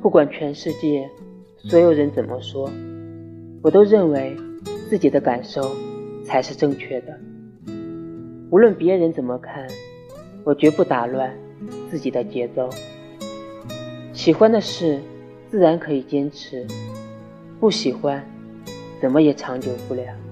不管全世界所有人怎么说我都认为自己的感受才是正确的。无论别人怎么看我绝不打乱自己的节奏。喜欢的事自然可以坚持不喜欢怎么也长久不了。